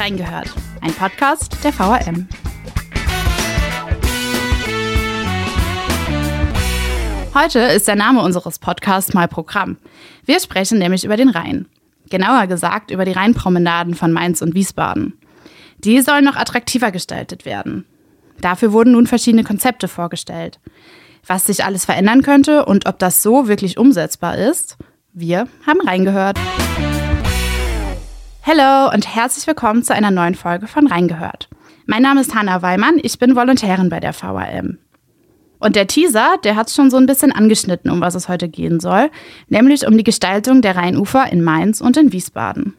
Reingehört, ein Podcast der VRM. Heute ist der Name unseres Podcasts mal Programm. Wir sprechen nämlich über den Rhein. Genauer gesagt über die Rheinpromenaden von Mainz und Wiesbaden. Die sollen noch attraktiver gestaltet werden. Dafür wurden nun verschiedene Konzepte vorgestellt. Was sich alles verändern könnte und ob das so wirklich umsetzbar ist, wir haben reingehört. Hallo und herzlich willkommen zu einer neuen Folge von Reingehört. Mein Name ist Hanna Weimann, ich bin Volontärin bei der VAM. Und der Teaser, der hat schon so ein bisschen angeschnitten, um was es heute gehen soll, nämlich um die Gestaltung der Rheinufer in Mainz und in Wiesbaden.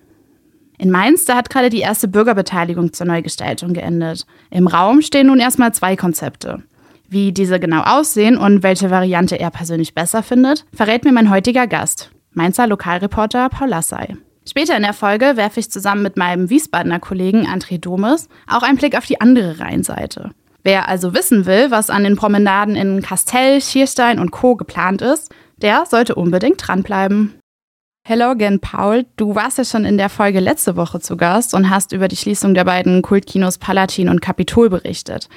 In Mainz, da hat gerade die erste Bürgerbeteiligung zur Neugestaltung geendet. Im Raum stehen nun erstmal zwei Konzepte. Wie diese genau aussehen und welche Variante er persönlich besser findet, verrät mir mein heutiger Gast, Mainzer Lokalreporter Paul Lassay. Später in der Folge werfe ich zusammen mit meinem Wiesbadener Kollegen André Domes auch einen Blick auf die andere Rheinseite. Wer also wissen will, was an den Promenaden in Kastell, Schierstein und Co. geplant ist, der sollte unbedingt dranbleiben. Hello again, Paul. Du warst ja schon in der Folge letzte Woche zu Gast und hast über die Schließung der beiden Kultkinos Palatin und Kapitol berichtet.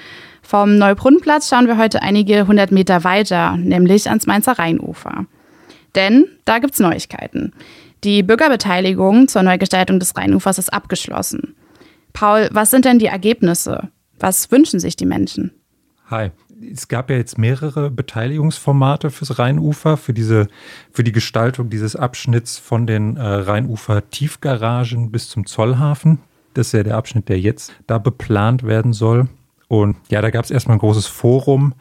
Vom Neubrunnenplatz schauen wir heute einige hundert Meter weiter, nämlich ans Mainzer Rheinufer. Denn da gibt's Neuigkeiten. Die Bürgerbeteiligung zur Neugestaltung des Rheinufers ist abgeschlossen. Paul, was sind denn die Ergebnisse? Was wünschen sich die Menschen? Hi. Es gab ja jetzt mehrere Beteiligungsformate fürs Rheinufer, für diese, für die Gestaltung dieses Abschnitts von den äh, Rheinufer Tiefgaragen bis zum Zollhafen. Das ist ja der Abschnitt, der jetzt da beplant werden soll. Und ja, da gab es erstmal ein großes Forum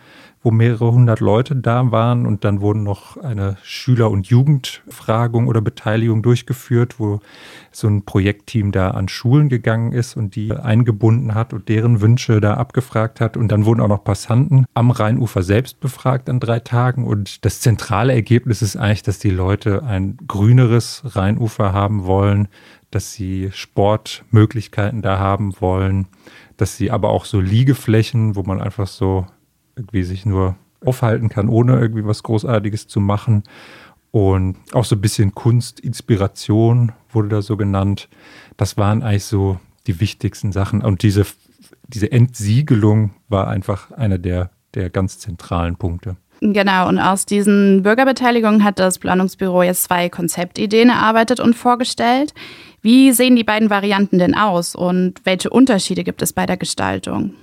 wo mehrere hundert Leute da waren und dann wurden noch eine Schüler- und Jugendfragung oder Beteiligung durchgeführt, wo so ein Projektteam da an Schulen gegangen ist und die eingebunden hat und deren Wünsche da abgefragt hat. Und dann wurden auch noch Passanten am Rheinufer selbst befragt an drei Tagen. Und das zentrale Ergebnis ist eigentlich, dass die Leute ein grüneres Rheinufer haben wollen, dass sie Sportmöglichkeiten da haben wollen, dass sie aber auch so Liegeflächen, wo man einfach so irgendwie sich nur aufhalten kann, ohne irgendwie was Großartiges zu machen. Und auch so ein bisschen Kunst, Inspiration wurde da so genannt. Das waren eigentlich so die wichtigsten Sachen. Und diese, diese Entsiegelung war einfach einer der, der ganz zentralen Punkte. Genau, und aus diesen Bürgerbeteiligungen hat das Planungsbüro jetzt zwei Konzeptideen erarbeitet und vorgestellt. Wie sehen die beiden Varianten denn aus und welche Unterschiede gibt es bei der Gestaltung?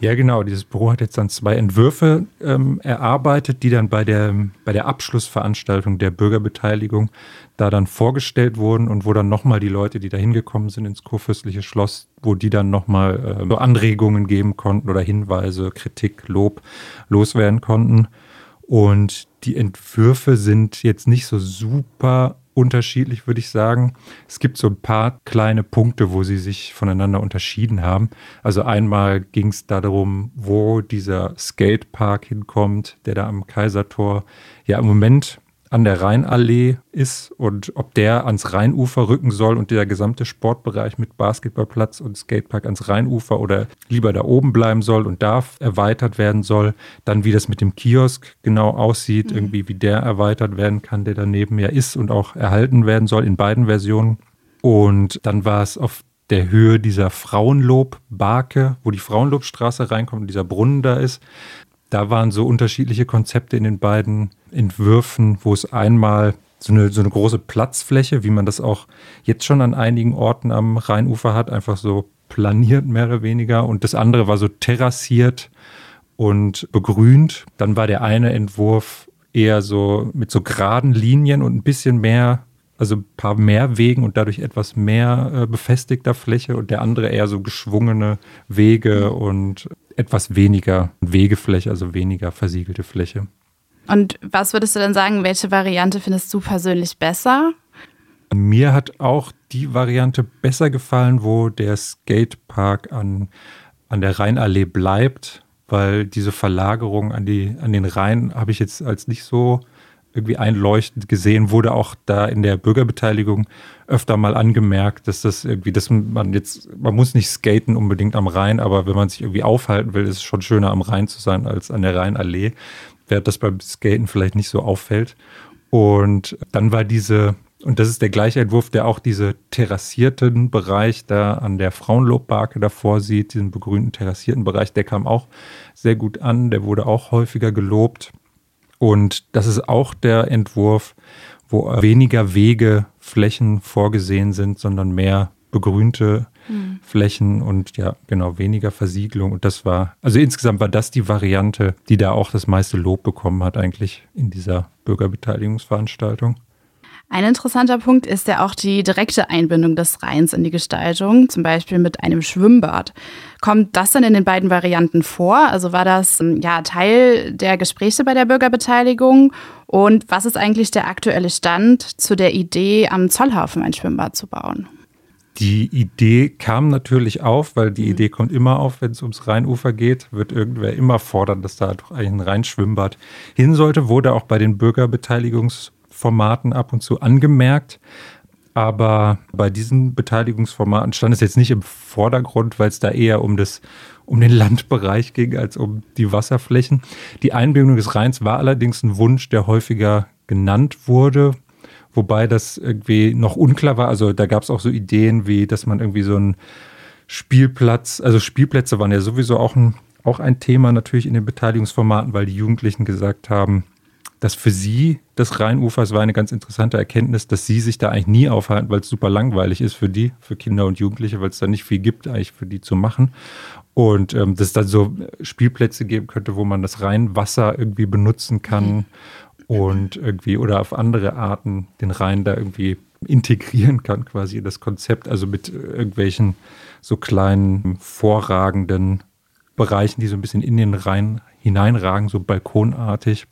Ja, genau. Dieses Büro hat jetzt dann zwei Entwürfe ähm, erarbeitet, die dann bei der, bei der Abschlussveranstaltung der Bürgerbeteiligung da dann vorgestellt wurden und wo dann nochmal die Leute, die da hingekommen sind ins kurfürstliche Schloss, wo die dann nochmal äh, so Anregungen geben konnten oder Hinweise, Kritik, Lob loswerden konnten. Und die Entwürfe sind jetzt nicht so super unterschiedlich, würde ich sagen. Es gibt so ein paar kleine Punkte, wo sie sich voneinander unterschieden haben. Also einmal ging es darum, wo dieser Skatepark hinkommt, der da am Kaisertor ja im Moment an der Rheinallee ist und ob der ans Rheinufer rücken soll und der gesamte Sportbereich mit Basketballplatz und Skatepark ans Rheinufer oder lieber da oben bleiben soll und da erweitert werden soll. Dann wie das mit dem Kiosk genau aussieht, mhm. irgendwie wie der erweitert werden kann, der daneben ja ist und auch erhalten werden soll in beiden Versionen. Und dann war es auf der Höhe dieser Frauenlobbarke, wo die Frauenlobstraße reinkommt und dieser Brunnen da ist. Da waren so unterschiedliche Konzepte in den beiden Entwürfen, wo es einmal so eine, so eine große Platzfläche, wie man das auch jetzt schon an einigen Orten am Rheinufer hat, einfach so planiert mehr oder weniger. Und das andere war so terrassiert und begrünt. Dann war der eine Entwurf eher so mit so geraden Linien und ein bisschen mehr, also ein paar mehr Wegen und dadurch etwas mehr äh, befestigter Fläche und der andere eher so geschwungene Wege und etwas weniger Wegefläche, also weniger versiegelte Fläche. Und was würdest du denn sagen, welche Variante findest du persönlich besser? Mir hat auch die Variante besser gefallen, wo der Skatepark an, an der Rheinallee bleibt, weil diese Verlagerung an, die, an den Rhein habe ich jetzt als nicht so irgendwie einleuchtend gesehen, wurde auch da in der Bürgerbeteiligung öfter mal angemerkt, dass das irgendwie, dass man jetzt, man muss nicht skaten unbedingt am Rhein, aber wenn man sich irgendwie aufhalten will, ist es schon schöner am Rhein zu sein als an der Rheinallee während das beim Skaten vielleicht nicht so auffällt. Und dann war diese, Und das ist der gleiche Entwurf, der auch diese terrassierten Bereich da an der Frauenlobbarke davor sieht, diesen begrünten terrassierten Bereich, der kam auch sehr gut an, der wurde auch häufiger gelobt. Und das ist auch der Entwurf, wo weniger Wege, Flächen vorgesehen sind, sondern mehr begrünte Flächen und ja, genau, weniger Versiegelung. Und das war, also insgesamt war das die Variante, die da auch das meiste Lob bekommen hat, eigentlich in dieser Bürgerbeteiligungsveranstaltung. Ein interessanter Punkt ist ja auch die direkte Einbindung des Rheins in die Gestaltung, zum Beispiel mit einem Schwimmbad. Kommt das dann in den beiden Varianten vor? Also war das ähm, ja Teil der Gespräche bei der Bürgerbeteiligung? Und was ist eigentlich der aktuelle Stand zu der Idee, am Zollhafen ein Schwimmbad zu bauen? Die Idee kam natürlich auf, weil die mhm. Idee kommt immer auf, wenn es ums Rheinufer geht, wird irgendwer immer fordern, dass da doch eigentlich ein Rheinschwimmbad hin sollte. Wurde auch bei den Bürgerbeteiligungs Formaten ab und zu angemerkt. Aber bei diesen Beteiligungsformaten stand es jetzt nicht im Vordergrund, weil es da eher um, das, um den Landbereich ging als um die Wasserflächen. Die Einbindung des Rheins war allerdings ein Wunsch, der häufiger genannt wurde, wobei das irgendwie noch unklar war. Also da gab es auch so Ideen wie, dass man irgendwie so einen Spielplatz, also Spielplätze waren ja sowieso auch ein, auch ein Thema natürlich in den Beteiligungsformaten, weil die Jugendlichen gesagt haben, dass für sie das Rheinufer, es war eine ganz interessante Erkenntnis, dass sie sich da eigentlich nie aufhalten, weil es super langweilig ist für die, für Kinder und Jugendliche, weil es da nicht viel gibt eigentlich für die zu machen. Und ähm, dass es dann so Spielplätze geben könnte, wo man das Rheinwasser irgendwie benutzen kann und irgendwie oder auf andere Arten den Rhein da irgendwie integrieren kann, quasi in das Konzept, also mit irgendwelchen so kleinen vorragenden Bereichen, die so ein bisschen in den Rhein hineinragen, so balkonartig.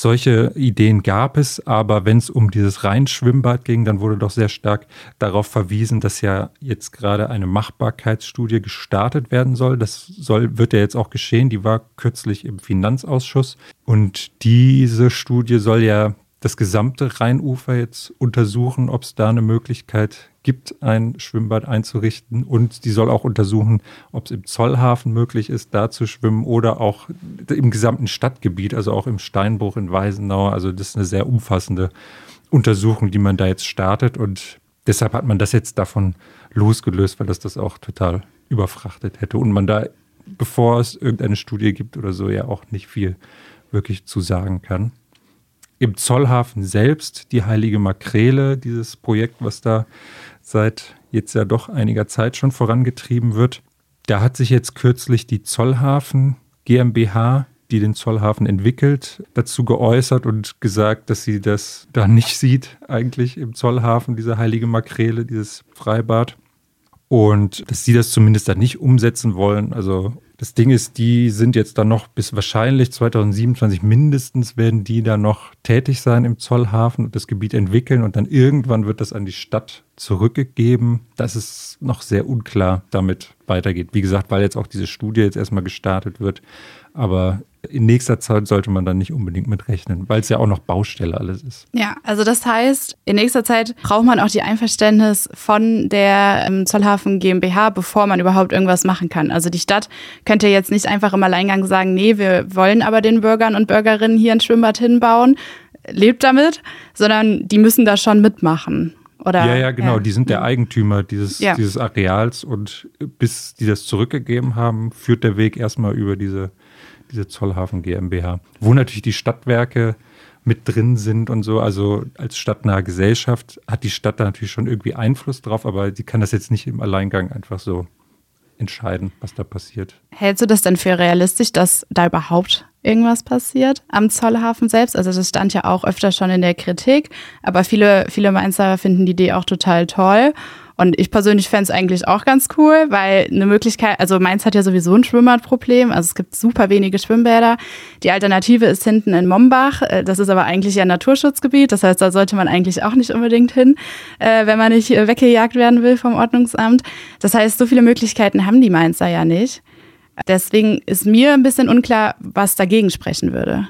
Solche Ideen gab es, aber wenn es um dieses Rheinschwimmbad ging, dann wurde doch sehr stark darauf verwiesen, dass ja jetzt gerade eine Machbarkeitsstudie gestartet werden soll. Das soll, wird ja jetzt auch geschehen. Die war kürzlich im Finanzausschuss. Und diese Studie soll ja das gesamte Rheinufer jetzt untersuchen, ob es da eine Möglichkeit gibt, ein Schwimmbad einzurichten. Und die soll auch untersuchen, ob es im Zollhafen möglich ist, da zu schwimmen oder auch im gesamten Stadtgebiet, also auch im Steinbruch in Weisenau. Also das ist eine sehr umfassende Untersuchung, die man da jetzt startet. Und deshalb hat man das jetzt davon losgelöst, weil das das auch total überfrachtet hätte. Und man da, bevor es irgendeine Studie gibt oder so, ja auch nicht viel wirklich zu sagen kann im Zollhafen selbst die Heilige Makrele, dieses Projekt, was da seit jetzt ja doch einiger Zeit schon vorangetrieben wird. Da hat sich jetzt kürzlich die Zollhafen GmbH, die den Zollhafen entwickelt, dazu geäußert und gesagt, dass sie das da nicht sieht, eigentlich im Zollhafen, diese heilige Makrele, dieses Freibad. Und dass sie das zumindest da nicht umsetzen wollen. Also das Ding ist, die sind jetzt dann noch bis wahrscheinlich 2027 mindestens werden die da noch tätig sein im Zollhafen und das Gebiet entwickeln und dann irgendwann wird das an die Stadt zurückgegeben. Das ist noch sehr unklar damit weitergeht. Wie gesagt, weil jetzt auch diese Studie jetzt erstmal gestartet wird. Aber in nächster Zeit sollte man dann nicht unbedingt mit rechnen, weil es ja auch noch Baustelle alles ist. Ja, also das heißt, in nächster Zeit braucht man auch die Einverständnis von der ähm, Zollhafen GmbH, bevor man überhaupt irgendwas machen kann. Also die Stadt könnte jetzt nicht einfach im Alleingang sagen, nee, wir wollen aber den Bürgern und Bürgerinnen hier ein Schwimmbad hinbauen, lebt damit, sondern die müssen da schon mitmachen. Oder, ja, ja, genau. Ja. Die sind der Eigentümer dieses, ja. dieses Areals und bis die das zurückgegeben haben, führt der Weg erstmal über diese diese Zollhafen GmbH, wo natürlich die Stadtwerke mit drin sind und so. Also als stadtnahe Gesellschaft hat die Stadt da natürlich schon irgendwie Einfluss drauf, aber sie kann das jetzt nicht im Alleingang einfach so entscheiden, was da passiert. Hältst du das denn für realistisch, dass da überhaupt irgendwas passiert am Zollhafen selbst? Also das stand ja auch öfter schon in der Kritik, aber viele, viele Mainzer finden die Idee auch total toll. Und ich persönlich fände es eigentlich auch ganz cool, weil eine Möglichkeit, also Mainz hat ja sowieso ein Schwimmbadproblem, also es gibt super wenige Schwimmbäder. Die Alternative ist hinten in Mombach, äh, das ist aber eigentlich ja ein Naturschutzgebiet, das heißt, da sollte man eigentlich auch nicht unbedingt hin, äh, wenn man nicht weggejagt werden will vom Ordnungsamt. Das heißt, so viele Möglichkeiten haben die Mainzer ja nicht. Deswegen ist mir ein bisschen unklar, was dagegen sprechen würde.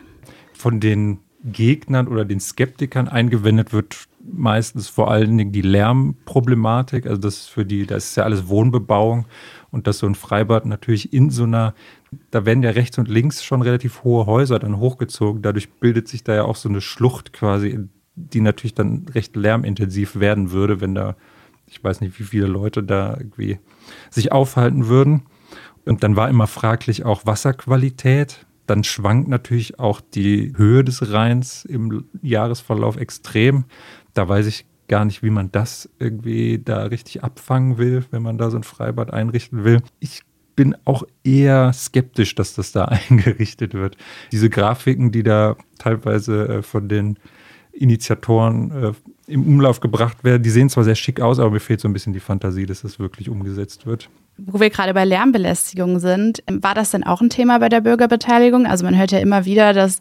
Von den Gegnern oder den Skeptikern eingewendet wird meistens vor allen Dingen die Lärmproblematik. Also das ist für die, das ist ja alles Wohnbebauung und dass so ein Freibad natürlich in so einer, da werden ja rechts und links schon relativ hohe Häuser dann hochgezogen. Dadurch bildet sich da ja auch so eine Schlucht quasi, die natürlich dann recht lärmintensiv werden würde, wenn da, ich weiß nicht, wie viele Leute da irgendwie sich aufhalten würden. Und dann war immer fraglich auch Wasserqualität. Dann schwankt natürlich auch die Höhe des Rheins im Jahresverlauf extrem. Da weiß ich gar nicht, wie man das irgendwie da richtig abfangen will, wenn man da so ein Freibad einrichten will. Ich bin auch eher skeptisch, dass das da eingerichtet wird. Diese Grafiken, die da teilweise äh, von den Initiatoren äh, im Umlauf gebracht werden, die sehen zwar sehr schick aus, aber mir fehlt so ein bisschen die Fantasie, dass das wirklich umgesetzt wird wo wir gerade bei Lärmbelästigung sind, war das denn auch ein Thema bei der Bürgerbeteiligung? Also man hört ja immer wieder, dass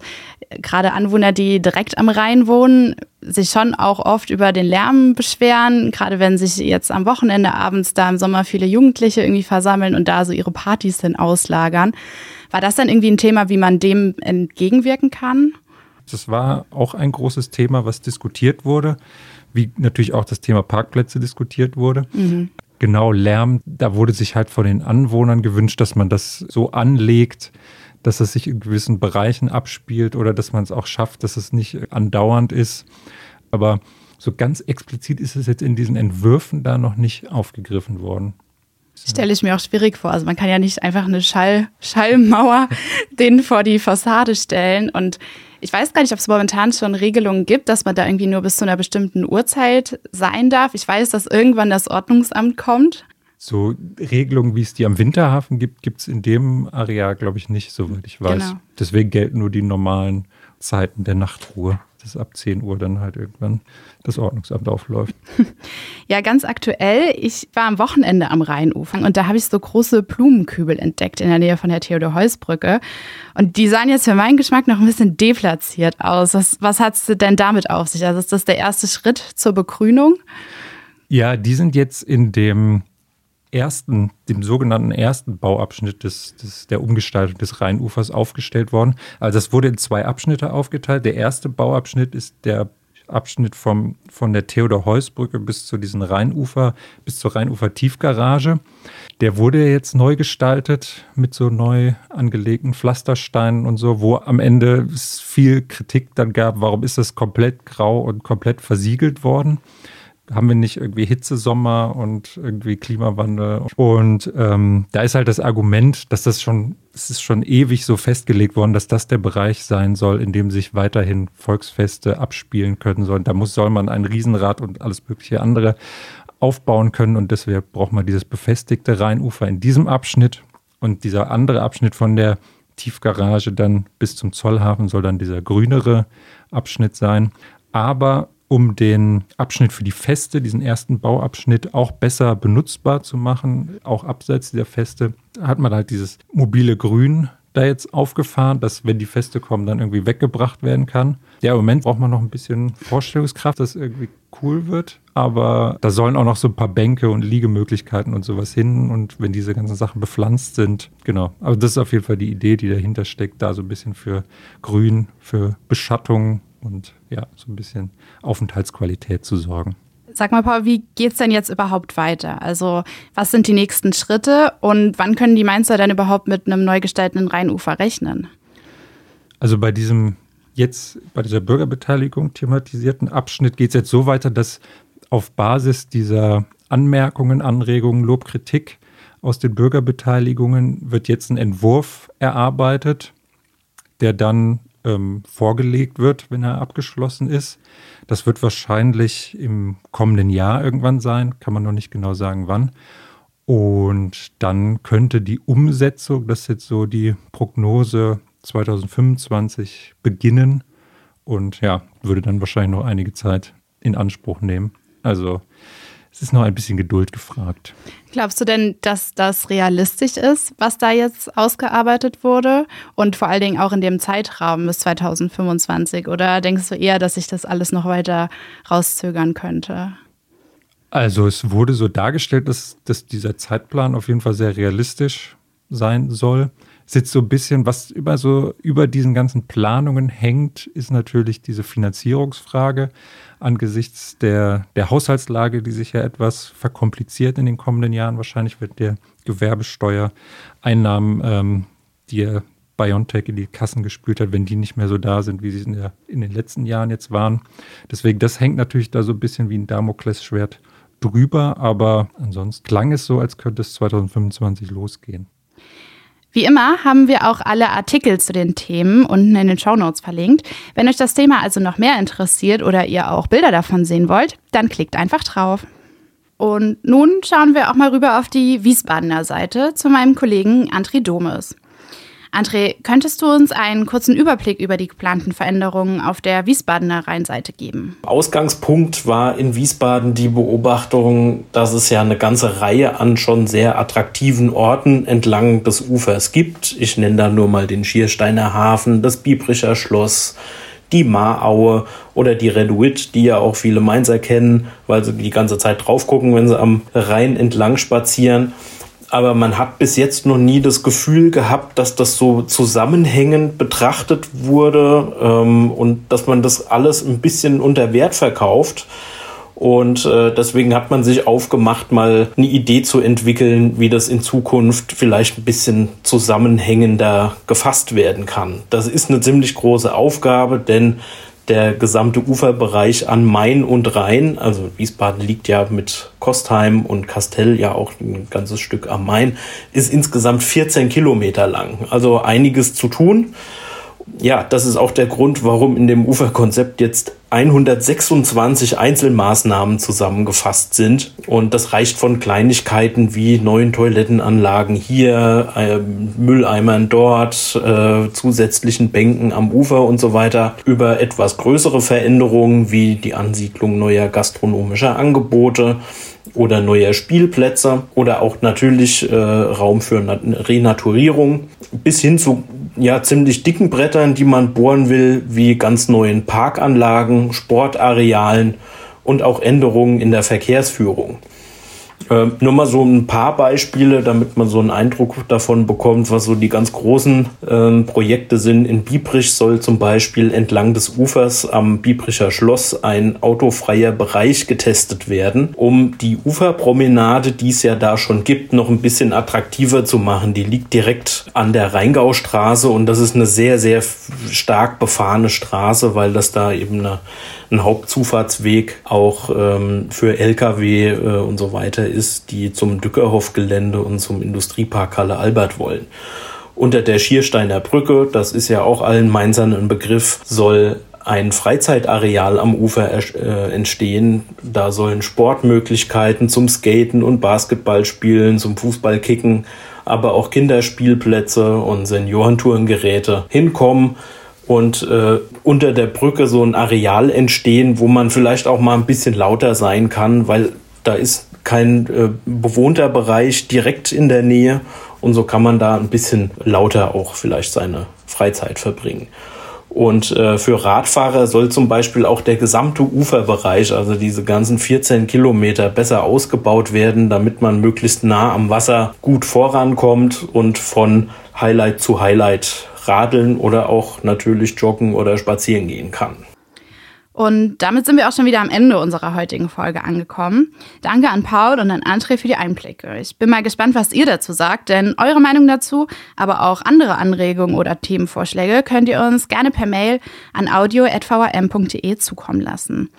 gerade Anwohner, die direkt am Rhein wohnen, sich schon auch oft über den Lärm beschweren, gerade wenn sich jetzt am Wochenende abends da im Sommer viele Jugendliche irgendwie versammeln und da so ihre Partys hin auslagern. War das dann irgendwie ein Thema, wie man dem entgegenwirken kann? Das war auch ein großes Thema, was diskutiert wurde, wie natürlich auch das Thema Parkplätze diskutiert wurde. Mhm genau Lärm, da wurde sich halt von den Anwohnern gewünscht, dass man das so anlegt, dass es sich in gewissen Bereichen abspielt oder dass man es auch schafft, dass es nicht andauernd ist. Aber so ganz explizit ist es jetzt in diesen Entwürfen da noch nicht aufgegriffen worden. Stelle ich mir auch schwierig vor. Also man kann ja nicht einfach eine Schall, Schallmauer denen vor die Fassade stellen. Und ich weiß gar nicht, ob es momentan schon Regelungen gibt, dass man da irgendwie nur bis zu einer bestimmten Uhrzeit sein darf. Ich weiß, dass irgendwann das Ordnungsamt kommt. So Regelungen, wie es die am Winterhafen gibt, gibt es in dem Areal, glaube ich, nicht, soweit ich weiß. Genau. Deswegen gelten nur die normalen Zeiten der Nachtruhe dass ab 10 Uhr dann halt irgendwann das Ordnungsamt aufläuft. Ja, ganz aktuell. Ich war am Wochenende am Rheinufer und da habe ich so große Blumenkübel entdeckt in der Nähe von der Theodor-Heuss-Brücke. Und die sahen jetzt für meinen Geschmack noch ein bisschen deplatziert aus. Was, was hat es denn damit auf sich? Also ist das der erste Schritt zur Begrünung? Ja, die sind jetzt in dem ersten, dem sogenannten ersten Bauabschnitt des, des, der Umgestaltung des Rheinufers aufgestellt worden. Also es wurde in zwei Abschnitte aufgeteilt. Der erste Bauabschnitt ist der Abschnitt vom, von der Theodor-Heuss-Brücke bis zu diesem Rheinufer, bis zur Rheinufer-Tiefgarage. Der wurde jetzt neu gestaltet mit so neu angelegten Pflastersteinen und so, wo am Ende es viel Kritik dann gab, warum ist das komplett grau und komplett versiegelt worden haben wir nicht irgendwie Hitzesommer und irgendwie Klimawandel. Und ähm, da ist halt das Argument, dass das schon, es ist schon ewig so festgelegt worden, dass das der Bereich sein soll, in dem sich weiterhin Volksfeste abspielen können sollen. Da muss, soll man ein Riesenrad und alles mögliche andere aufbauen können. Und deswegen braucht man dieses befestigte Rheinufer in diesem Abschnitt. Und dieser andere Abschnitt von der Tiefgarage dann bis zum Zollhafen soll dann dieser grünere Abschnitt sein. Aber um den Abschnitt für die Feste, diesen ersten Bauabschnitt, auch besser benutzbar zu machen, auch abseits dieser Feste, hat man halt dieses mobile Grün da jetzt aufgefahren, dass wenn die Feste kommen, dann irgendwie weggebracht werden kann. Ja, im Moment braucht man noch ein bisschen Vorstellungskraft, dass irgendwie cool wird, aber da sollen auch noch so ein paar Bänke und Liegemöglichkeiten und sowas hin und wenn diese ganzen Sachen bepflanzt sind, genau. Aber das ist auf jeden Fall die Idee, die dahinter steckt, da so ein bisschen für Grün, für Beschattung und ja, so ein bisschen Aufenthaltsqualität zu sorgen. Sag mal, Paul, wie geht es denn jetzt überhaupt weiter? Also, was sind die nächsten Schritte und wann können die Mainzer denn überhaupt mit einem neu gestalteten Rheinufer rechnen? Also bei diesem jetzt, bei dieser Bürgerbeteiligung thematisierten Abschnitt geht es jetzt so weiter, dass auf Basis dieser Anmerkungen, Anregungen, Lob, Kritik aus den Bürgerbeteiligungen wird jetzt ein Entwurf erarbeitet, der dann ähm, vorgelegt wird, wenn er abgeschlossen ist. Das wird wahrscheinlich im kommenden Jahr irgendwann sein, kann man noch nicht genau sagen, wann. Und dann könnte die Umsetzung, das ist jetzt so die Prognose 2025, beginnen und ja, würde dann wahrscheinlich noch einige Zeit in Anspruch nehmen. Also es ist noch ein bisschen Geduld gefragt. Glaubst du denn, dass das realistisch ist, was da jetzt ausgearbeitet wurde? Und vor allen Dingen auch in dem Zeitraum bis 2025? Oder denkst du eher, dass sich das alles noch weiter rauszögern könnte? Also es wurde so dargestellt, dass, dass dieser Zeitplan auf jeden Fall sehr realistisch sein soll. Jetzt so ein bisschen, was über so über diesen ganzen Planungen hängt, ist natürlich diese Finanzierungsfrage angesichts der, der Haushaltslage, die sich ja etwas verkompliziert in den kommenden Jahren. Wahrscheinlich wird der Gewerbesteuereinnahmen, ähm, die BioNTech in die Kassen gespült hat, wenn die nicht mehr so da sind, wie sie in, der, in den letzten Jahren jetzt waren. Deswegen, das hängt natürlich da so ein bisschen wie ein Damoklesschwert drüber, aber ansonsten klang es so, als könnte es 2025 losgehen. Wie immer haben wir auch alle Artikel zu den Themen unten in den Show Notes verlinkt. Wenn euch das Thema also noch mehr interessiert oder ihr auch Bilder davon sehen wollt, dann klickt einfach drauf. Und nun schauen wir auch mal rüber auf die Wiesbadener Seite zu meinem Kollegen André Domes. André, könntest du uns einen kurzen Überblick über die geplanten Veränderungen auf der Wiesbadener Rheinseite geben? Ausgangspunkt war in Wiesbaden die Beobachtung, dass es ja eine ganze Reihe an schon sehr attraktiven Orten entlang des Ufers gibt. Ich nenne da nur mal den Schiersteiner Hafen, das Biebricher Schloss, die Maraue oder die Reduit, die ja auch viele Mainzer kennen, weil sie die ganze Zeit drauf gucken, wenn sie am Rhein entlang spazieren aber man hat bis jetzt noch nie das Gefühl gehabt, dass das so zusammenhängend betrachtet wurde ähm, und dass man das alles ein bisschen unter Wert verkauft. Und äh, deswegen hat man sich aufgemacht, mal eine Idee zu entwickeln, wie das in Zukunft vielleicht ein bisschen zusammenhängender gefasst werden kann. Das ist eine ziemlich große Aufgabe, denn der gesamte Uferbereich an Main und Rhein, also Wiesbaden liegt ja mit Kostheim und Kastell ja auch ein ganzes Stück am Main, ist insgesamt 14 Kilometer lang. Also einiges zu tun ja, das ist auch der Grund, warum in dem Uferkonzept jetzt 126 Einzelmaßnahmen zusammengefasst sind. Und das reicht von Kleinigkeiten wie neuen Toilettenanlagen hier, äh, Mülleimern dort, äh, zusätzlichen Bänken am Ufer und so weiter, über etwas größere Veränderungen wie die Ansiedlung neuer gastronomischer Angebote oder neuer Spielplätze oder auch natürlich äh, Raum für Renaturierung bis hin zu ja ziemlich dicken Brettern, die man bohren will, wie ganz neuen Parkanlagen, Sportarealen und auch Änderungen in der Verkehrsführung. Äh, nur mal so ein paar Beispiele, damit man so einen Eindruck davon bekommt, was so die ganz großen äh, Projekte sind. In Biebrich soll zum Beispiel entlang des Ufers am Biebricher Schloss ein autofreier Bereich getestet werden, um die Uferpromenade, die es ja da schon gibt, noch ein bisschen attraktiver zu machen. Die liegt direkt an der Rheingaustraße und das ist eine sehr, sehr stark befahrene Straße, weil das da eben eine ein Hauptzufahrtsweg auch ähm, für Lkw äh, und so weiter ist, die zum Dückerhof-Gelände und zum Industriepark Halle Albert wollen. Unter der Schiersteiner Brücke, das ist ja auch allen Mainzern ein Begriff, soll ein Freizeitareal am Ufer äh, entstehen. Da sollen Sportmöglichkeiten zum Skaten und Basketballspielen, zum Fußballkicken, aber auch Kinderspielplätze und Seniorentourengeräte hinkommen und äh, unter der Brücke so ein Areal entstehen, wo man vielleicht auch mal ein bisschen lauter sein kann, weil da ist kein äh, bewohnter Bereich direkt in der Nähe und so kann man da ein bisschen lauter auch vielleicht seine Freizeit verbringen. Und äh, für Radfahrer soll zum Beispiel auch der gesamte Uferbereich, also diese ganzen 14 Kilometer, besser ausgebaut werden, damit man möglichst nah am Wasser gut vorankommt und von Highlight zu Highlight radeln oder auch natürlich joggen oder spazieren gehen kann. Und damit sind wir auch schon wieder am Ende unserer heutigen Folge angekommen. Danke an Paul und an André für die Einblicke. Ich bin mal gespannt, was ihr dazu sagt, denn eure Meinung dazu, aber auch andere Anregungen oder Themenvorschläge könnt ihr uns gerne per Mail an audio.vrm.de zukommen lassen.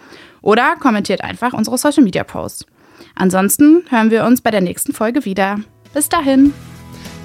Oder kommentiert einfach unsere Social Media Posts. Ansonsten hören wir uns bei der nächsten Folge wieder. Bis dahin.